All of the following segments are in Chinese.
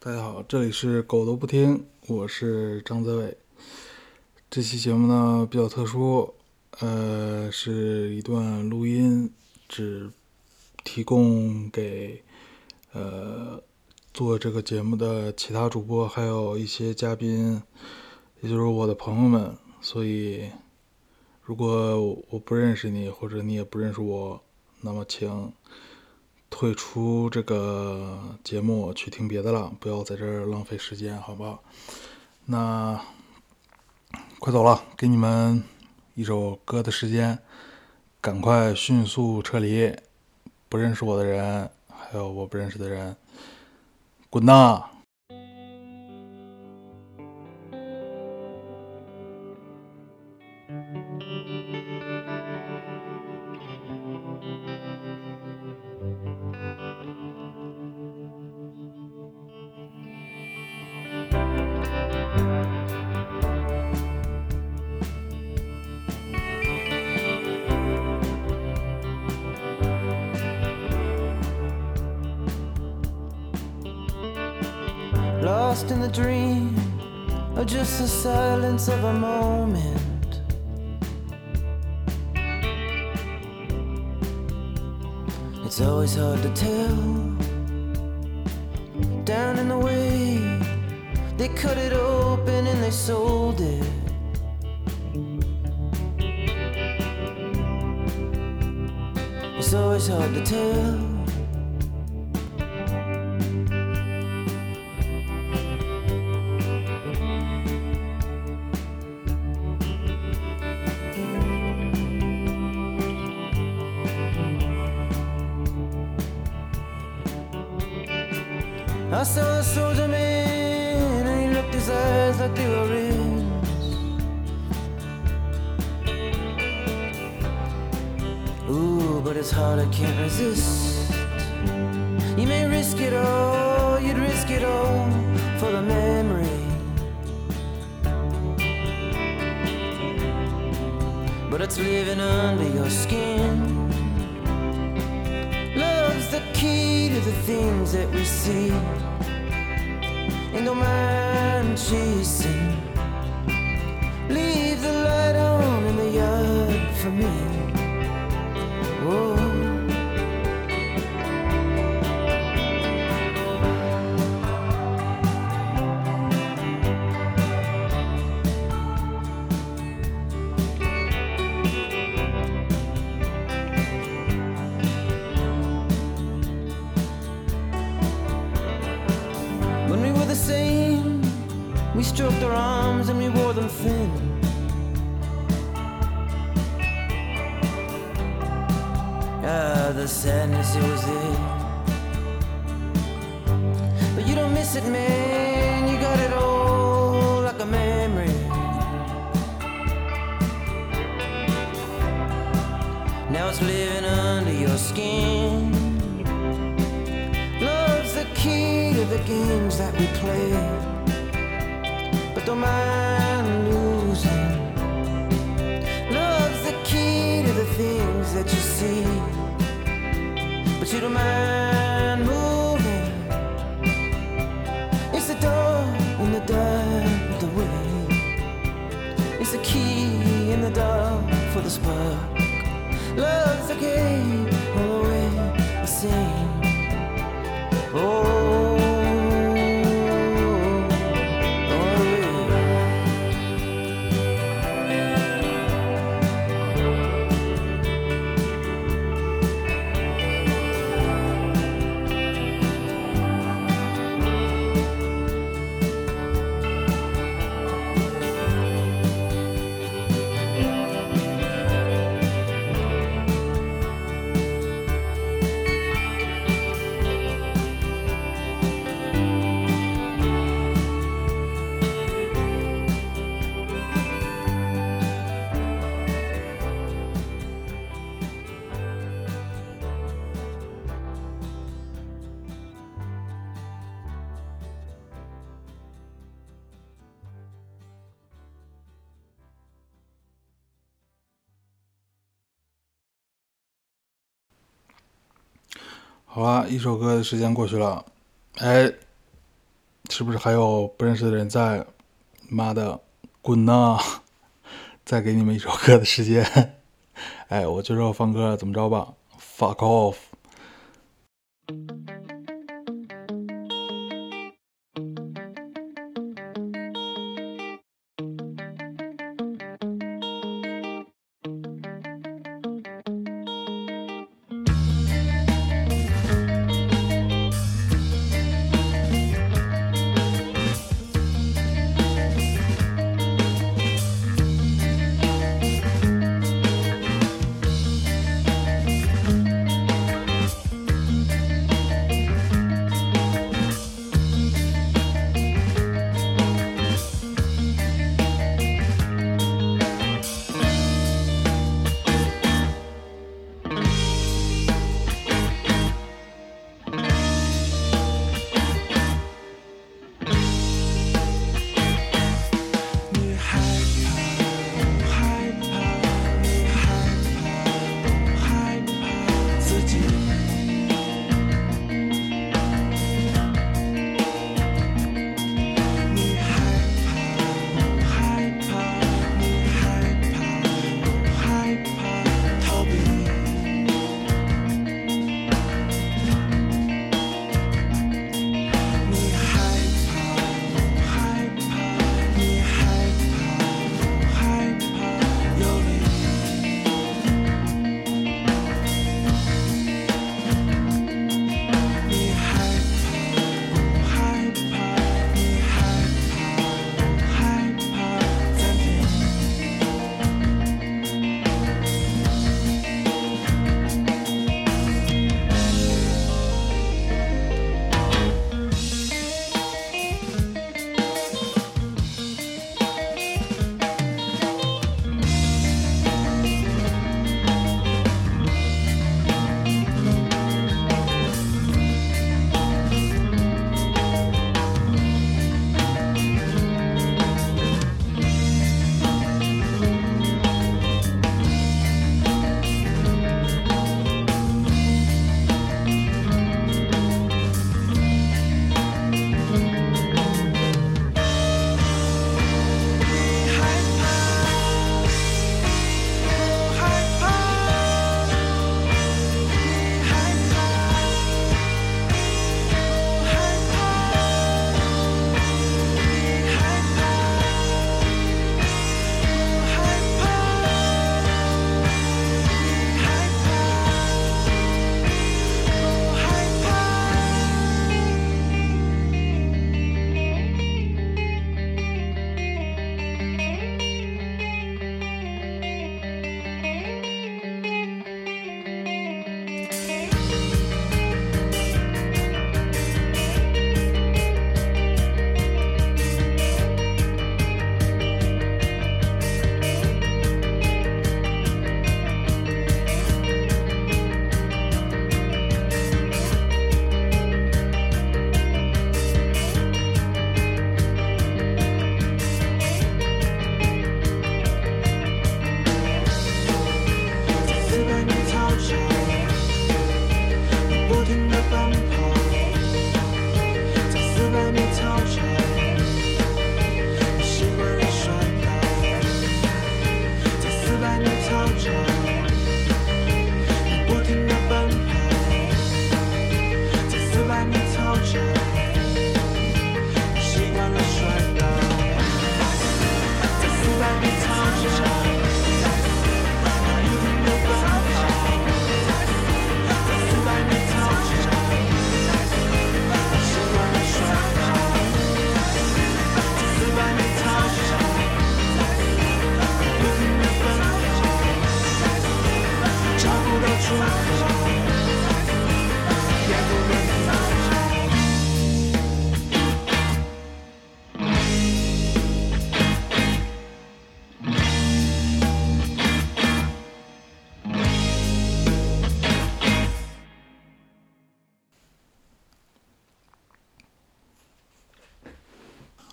大家好，这里是狗都不听，我是张泽伟。这期节目呢比较特殊，呃，是一段录音，只提供给呃做这个节目的其他主播，还有一些嘉宾，也就是我的朋友们。所以，如果我不认识你，或者你也不认识我，那么请。退出这个节目，去听别的了，不要在这儿浪费时间，好吧？那快走了，给你们一首歌的时间，赶快迅速撤离。不认识我的人，还有我不认识的人，滚呐！lost in the dream or just the silence of a moment. It's always hard to tell. Down in the way, they cut it open and they sold it. It's always hard to tell. I saw a soldier man, and he looked his eyes like they were rings. Ooh, but it's hard, I can't resist. You may risk it all, you'd risk it all for the memory. But it's living under your skin Love's the key to the things that we see. And don't mind chasing. Leave the light on in the yard for me. Whoa. Arms and we wore them thin. Ah, the sadness, it was there. But you don't miss it, man. You got it all like a memory. Now it's living under your skin. Love's the key to the games that we play. Mind losing. Love's the key to the things that you see. But you don't mind moving. It's the door in the dark the way. It's the key in the dark for the spark. Love's the game all the way the same. Oh, 好啊，一首歌的时间过去了。哎，是不是还有不认识的人在？妈的，滚呐！再给你们一首歌的时间。哎，我就知道放歌怎么着吧。fuck off。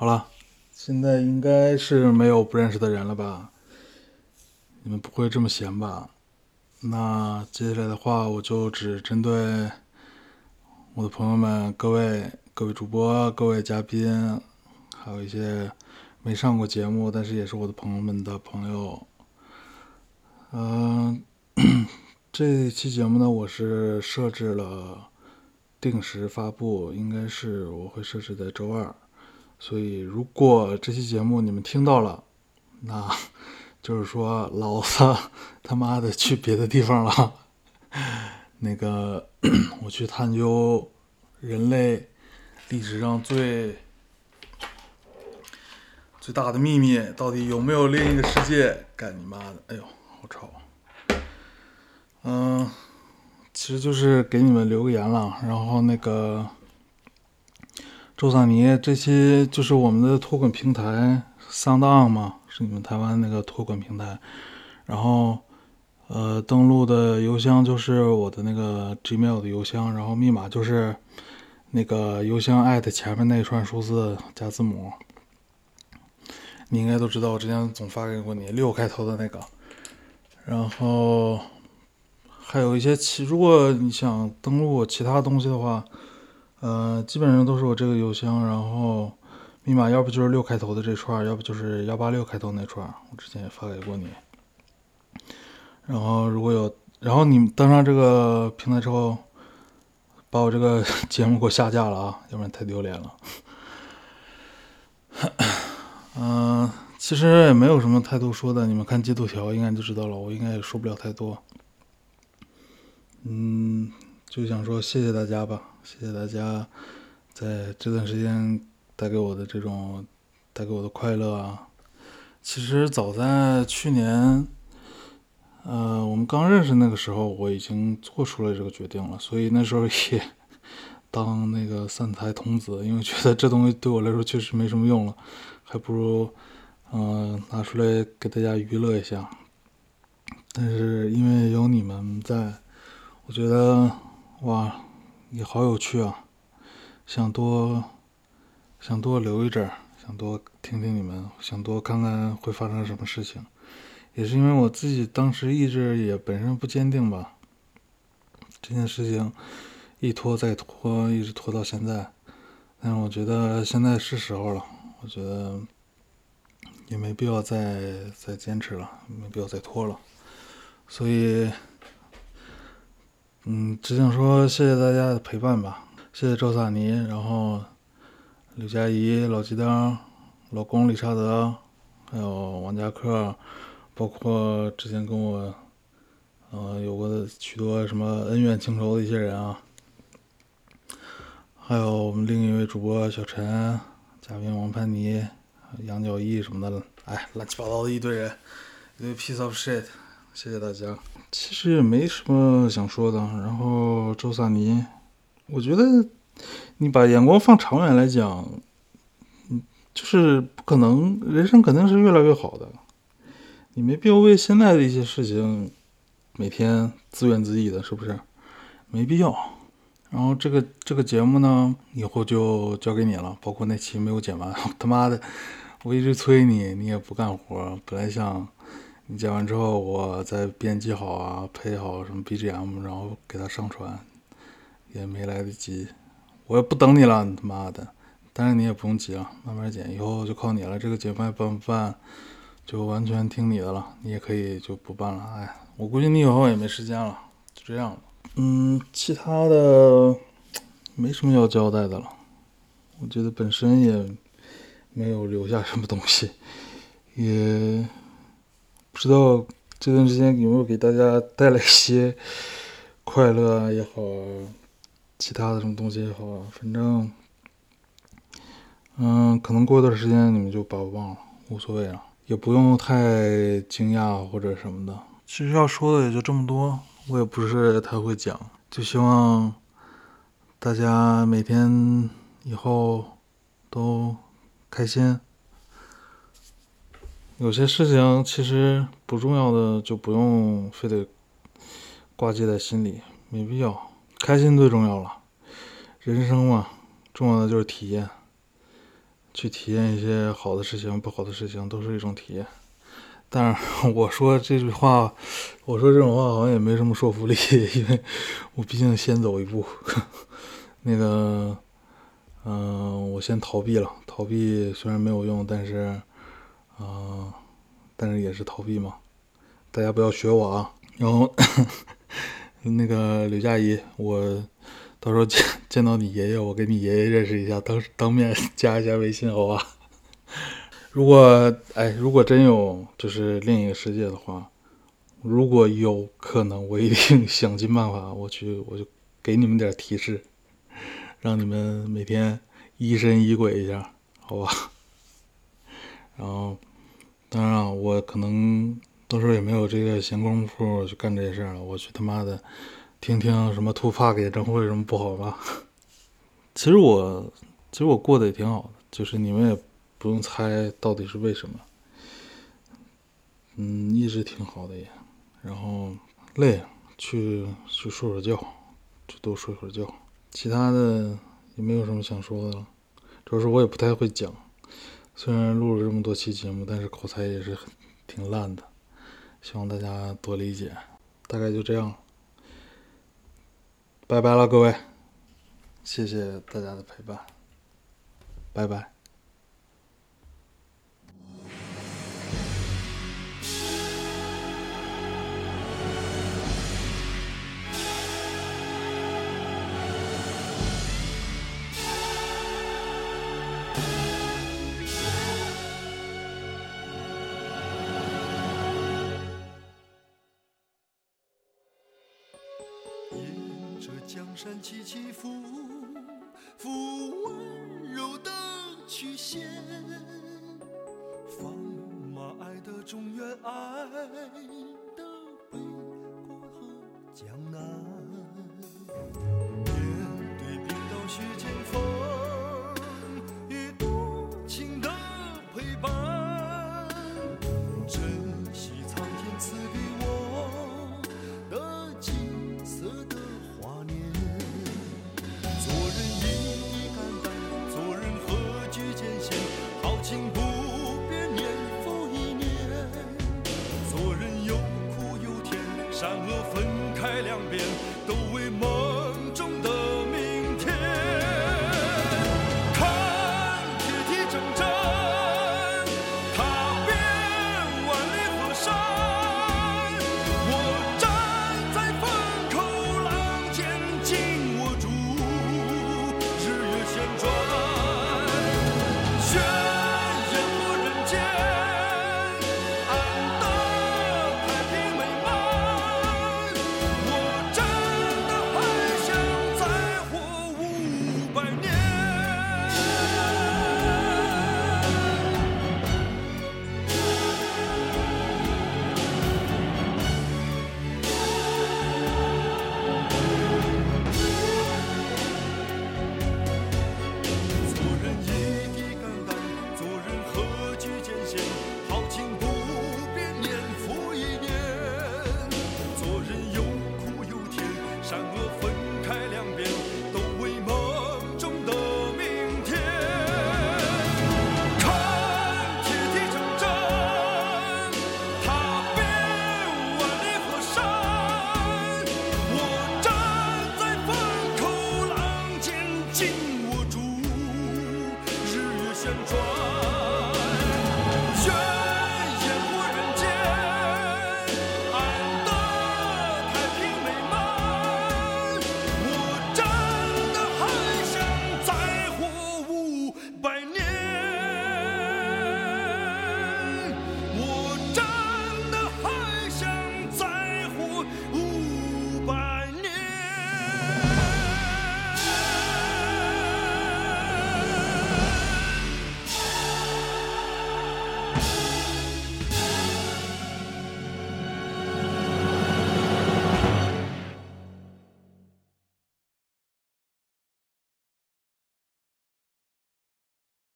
好了。现在应该是没有不认识的人了吧？你们不会这么闲吧？那接下来的话我就只针对我的朋友们各位各位主播各位嘉宾还有一些没上过节目但是也是我的朋友们的朋友。嗯 这期节目呢我是设置了定时发布应该是我会设置在周二。所以，如果这期节目你们听到了，那 就是说老子他妈的去别的地方了。那个，我去探究人类历史上最最大的秘密，到底有没有另一个世界？干你妈的！哎呦，好吵。嗯，其实就是给你们留个言了。然后那个周萨尼这期就是我们的托管平台 SoundOn 嘛，是你们台湾那个托管平台。然后呃，登录的邮箱就是我的那个 Gmail 的邮箱，然后密码就是那个邮箱艾特前面那一串数字加字母。你应该都知道，我之前总发给过你六开头的那个。然后还有一些其，如果你想登录其他东西的话，呃，基本上都是我这个邮箱，然后密码要不就是六开头的这串，要不就是幺八六开头那串。我之前也发给过你。然后如果有，然后你们登上这个平台之后，把我这个 节目给我下架了啊，要不然太丢脸了。嗯、其实也没有什么太多说的，你们看进度条应该就知道了，我应该也说不了太多。嗯，就想说谢谢大家吧，谢谢大家在这段时间带给我的这种带给我的快乐啊。其实早在去年，呃，我们刚认识那个时候，我已经做出了这个决定了，所以那时候也当那个散财童子，因为觉得这东西对我来说确实没什么用了，还不如嗯、呃拿出来给大家娱乐一下。但是因为有你们在，我觉得哇，也好有趣啊，想多想多留一阵儿，想多听听你们，想多看看会发生什么事情。也是因为我自己当时意志也本身不坚定吧，这件事情一拖再拖，一直拖到现在。但是我觉得现在是时候了，我觉得也没必要再再坚持了，没必要再拖了。所以，嗯，只想说谢谢大家的陪伴吧，谢谢赵萨尼，然后刘佳怡、老鸡灯、老公理查德，还有王家克，包括之前跟我呃有过的许多什么恩怨情仇的一些人啊，还有我们另一位主播小陈、嘉宾王潘妮、杨角义什么的，哎，乱七八糟的一堆人，一堆 piece of shit。谢谢大家。其实也没什么想说的。然后周萨尼，我觉得你把眼光放长远来讲，嗯，就是不可能，人生肯定是越来越好的。你没必要为现在的一些事情每天自怨自艾的，是不是？没必要。然后这个这个节目呢，以后就交给你了，包括那期没有剪完，他妈的，我一直催你，你也不干活。本来想你剪完之后，我再编辑好啊，配好什么 BGM，然后给它上传，也没来得及。我也不等你了，你他妈的！但是你也不用急啊，慢慢剪，以后就靠你了。这个节目办不办，就完全听你的了。你也可以就不办了。哎，我估计你以后也没时间了，就这样了。嗯，其他的没什么要交代的了。我觉得本身也没有留下什么东西，也不知道这段时间有没有给大家带来一些快乐啊也好，其他的什么东西也好，反正，嗯，可能过一段时间你们就把我忘了，无所谓了，也不用太惊讶或者什么的。其实要说的也就这么多，我也不是太会讲，就希望大家每天以后都开心。有些事情其实不重要的就不用非得挂记在心里，没必要。开心最重要了，人生嘛，重要的就是体验，去体验一些好的事情、不好的事情，都是一种体验。但是我说这句话，我说这种话好像也没什么说服力，因为我毕竟先走一步。那个，嗯、我先逃避了。逃避虽然没有用，但是，啊、但是也是逃避嘛。大家不要学我啊。然后，那个刘佳怡，我到时候见 见到你爷爷，我跟你爷爷认识一下，当当面加一下微信，好吧？如果哎，如果真有就是另一个世界的话，如果有可能，我一定想尽办法，我去，我就给你们点提示，让你们每天疑神疑鬼一下，好吧？然后，当然啊，我可能到时候也没有这个闲工夫去干这些事儿了，我去他妈的听听什么 Tupac 演唱会什么不好吧？其实我，其实我过得也挺好的，就是你们也不用猜到底是为什么。嗯，一直挺好的也，然后累，去去睡会儿觉，就多睡会儿觉。其他的也没有什么想说的了，主要是我也不太会讲，虽然录了这么多期节目，但是口才也是很挺烂的，希望大家多理解。大概就这样，拜拜了各位，谢谢大家的陪伴，拜拜。山起起伏伏，温柔的曲线，放马爱的中原，爱。